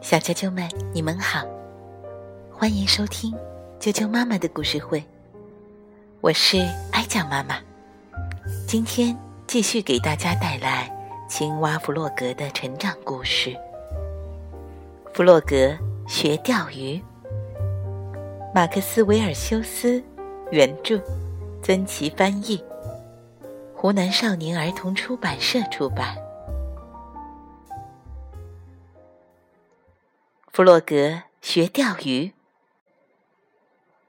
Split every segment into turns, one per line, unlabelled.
小啾啾们，你们好，欢迎收听啾啾妈妈的故事会。我是哀酱妈妈，今天继续给大家带来青蛙弗洛格的成长故事。弗洛格学钓鱼，马克思·维尔修斯原著，曾琦翻译，湖南少年儿童出版社出版。弗洛格学钓鱼。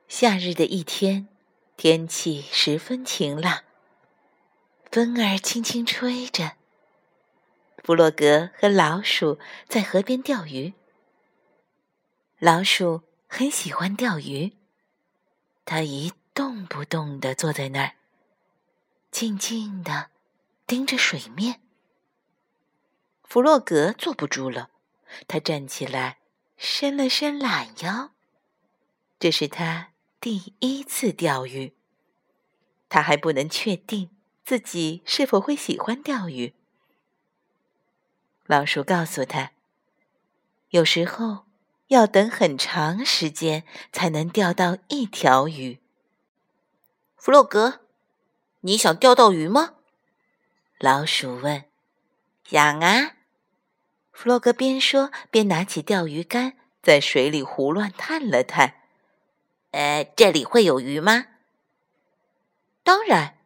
夏日的一天，天气十分晴朗，风儿轻轻吹着。弗洛格和老鼠在河边钓鱼。老鼠很喜欢钓鱼，它一动不动地坐在那儿，静静地盯着水面。弗洛格坐不住了，他站起来。伸了伸懒腰，这是他第一次钓鱼。他还不能确定自己是否会喜欢钓鱼。老鼠告诉他，有时候要等很长时间才能钓到一条鱼。
弗洛格，你想钓到鱼吗？
老鼠问。想啊。弗洛格边说边拿起钓鱼竿，在水里胡乱探了探。
呃，这里会有鱼吗？
当然，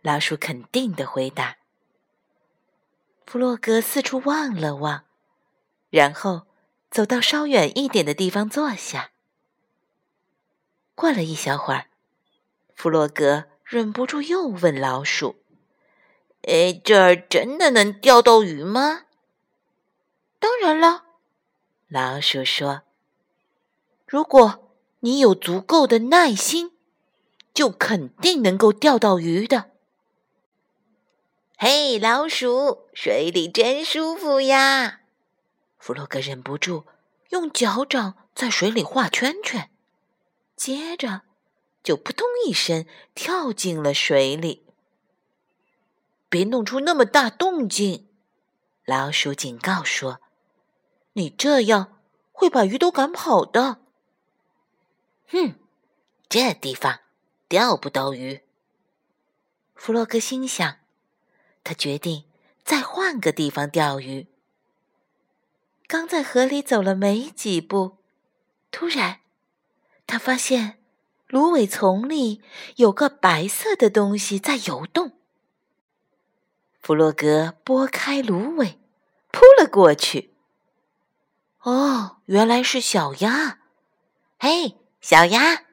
老鼠肯定的回答。弗洛格四处望了望，然后走到稍远一点的地方坐下。过了一小会儿，弗洛格忍不住又问老鼠：“
哎，这儿真的能钓到鱼吗？”
当然了，老鼠说：“如果你有足够的耐心，就肯定能够钓到鱼的。”
嘿，老鼠，水里真舒服呀！
弗洛格忍不住用脚掌在水里画圈圈，接着就扑通一声跳进了水里。别弄出那么大动静，老鼠警告说。你这样会把鱼都赶跑的。
哼，这地方钓不到鱼。
弗洛格心想，他决定再换个地方钓鱼。刚在河里走了没几步，突然，他发现芦苇丛里有个白色的东西在游动。弗洛格拨开芦苇，扑了过去。哦，原来是小鸭！
嘿，小鸭！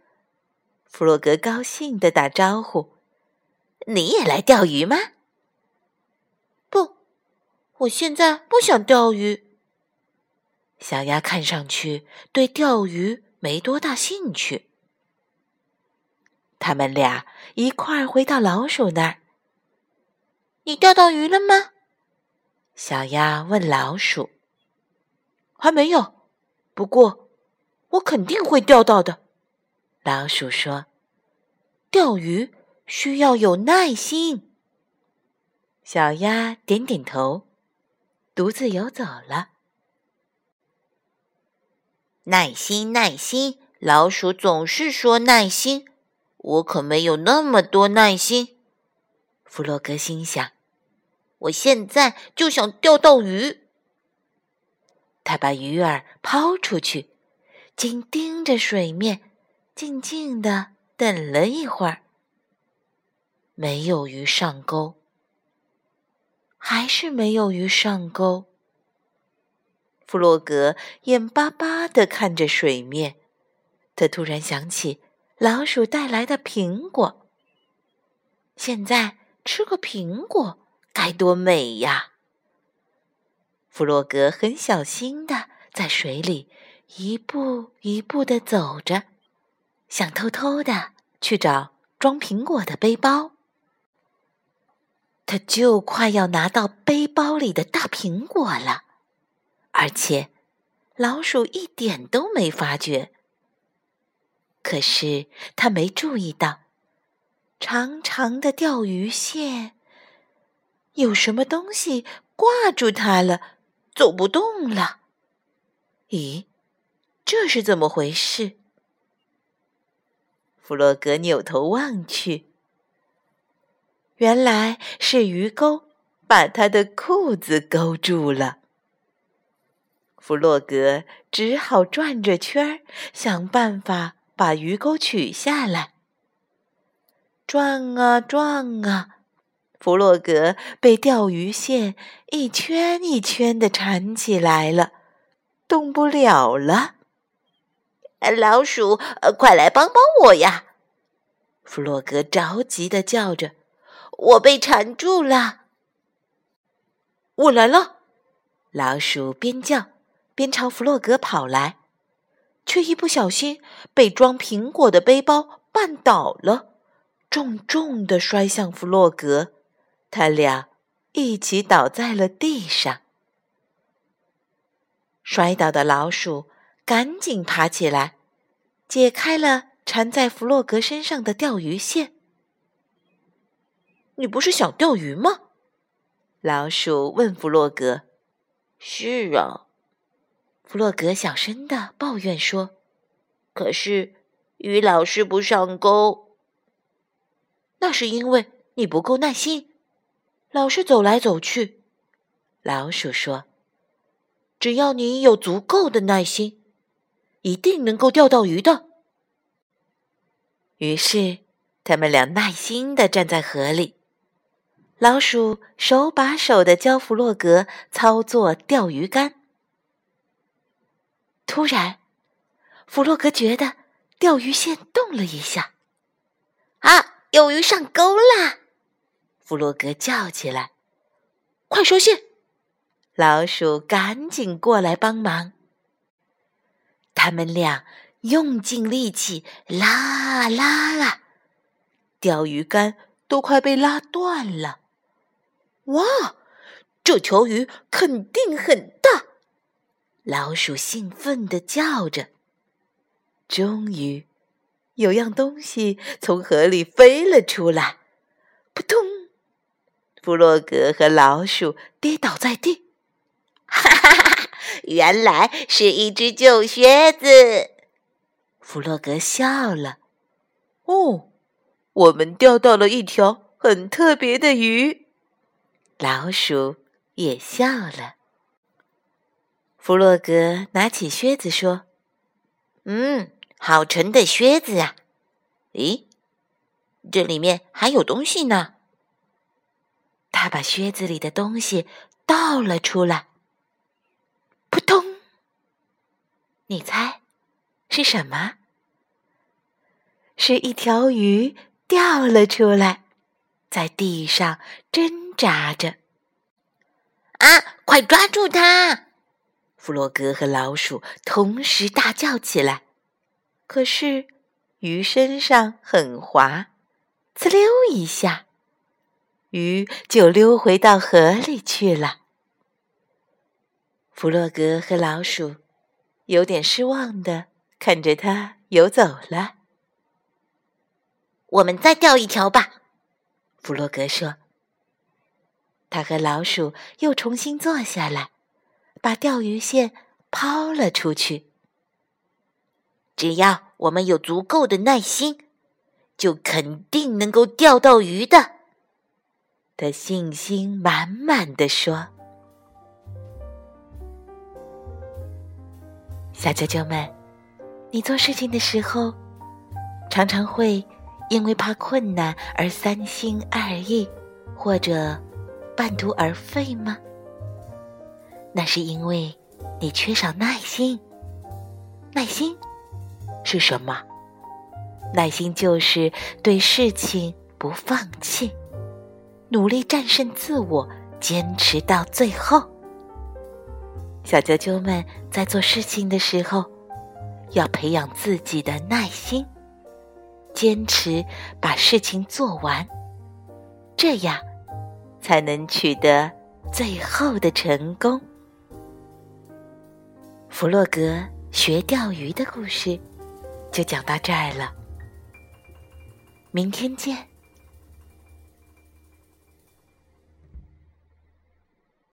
弗洛格高兴的打招呼：“
你也来钓鱼吗？”“
不，我现在不想钓鱼。”小鸭看上去对钓鱼没多大兴趣。他们俩一块儿回到老鼠那儿。“你钓到鱼了吗？”小鸭问老鼠。还没有，不过我肯定会钓到的。老鼠说：“钓鱼需要有耐心。”小鸭点点头，独自游走了。
耐心，耐心，老鼠总是说耐心，我可没有那么多耐心。
弗洛格心想：“
我现在就想钓到鱼。”
他把鱼饵抛出去，紧盯着水面，静静的等了一会儿。没有鱼上钩，还是没有鱼上钩。弗洛格眼巴巴的看着水面，他突然想起老鼠带来的苹果。现在吃个苹果该多美呀！弗洛格很小心的在水里一步一步的走着，想偷偷的去找装苹果的背包。他就快要拿到背包里的大苹果了，而且老鼠一点都没发觉。可是他没注意到，长长的钓鱼线有什么东西挂住它了。走不动了。咦，这是怎么回事？弗洛格扭头望去，原来是鱼钩把他的裤子勾住了。弗洛格只好转着圈儿，想办法把鱼钩取下来。转啊转啊，弗洛格被钓鱼线一圈一圈的缠起来了，动不了了。
老鼠，快来帮帮我呀！
弗洛格着急的叫着：“
我被缠住了！”
我来了！老鼠边叫。边朝弗洛格跑来，却一不小心被装苹果的背包绊倒了，重重的摔向弗洛格，他俩一起倒在了地上。摔倒的老鼠赶紧爬起来，解开了缠在弗洛格身上的钓鱼线。“你不是想钓鱼吗？”老鼠问弗洛格。
“是啊。”
弗洛格小声的抱怨说：“
可是鱼老是不上钩。
那是因为你不够耐心，老是走来走去。”老鼠说：“只要你有足够的耐心，一定能够钓到鱼的。”于是，他们俩耐心的站在河里，老鼠手把手的教弗洛格操作钓鱼竿。突然，弗洛格觉得钓鱼线动了一下，
啊，有鱼上钩啦！
弗洛格叫起来：“快收线！”老鼠赶紧过来帮忙。他们俩用尽力气拉啊拉啊，钓鱼竿都快被拉断了。哇，这条鱼肯定很大！老鼠兴奋地叫着，终于有样东西从河里飞了出来，扑通！弗洛格和老鼠跌倒在地。
哈哈哈！原来是一只旧靴子。
弗洛格笑了。哦，我们钓到了一条很特别的鱼。老鼠也笑了。弗洛格拿起靴子说：“
嗯，好沉的靴子啊！咦，这里面还有东西呢。”
他把靴子里的东西倒了出来，扑通！你猜是什么？是一条鱼掉了出来，在地上挣扎着。
啊，快抓住它！
弗洛格和老鼠同时大叫起来，可是鱼身上很滑，呲溜一下，鱼就溜回到河里去了。弗洛格和老鼠有点失望的看着它游走了。
我们再钓一条吧，
弗洛格说。他和老鼠又重新坐下来。把钓鱼线抛了出去。
只要我们有足够的耐心，就肯定能够钓到鱼的。
他信心满满的说：“小啾啾们，你做事情的时候，常常会因为怕困难而三心二意，或者半途而废吗？”那是因为你缺少耐心。耐心是什么？耐心就是对事情不放弃，努力战胜自我，坚持到最后。小啾啾们在做事情的时候，要培养自己的耐心，坚持把事情做完，这样才能取得最后的成功。弗洛格学钓鱼的故事就讲到这儿了，明天见。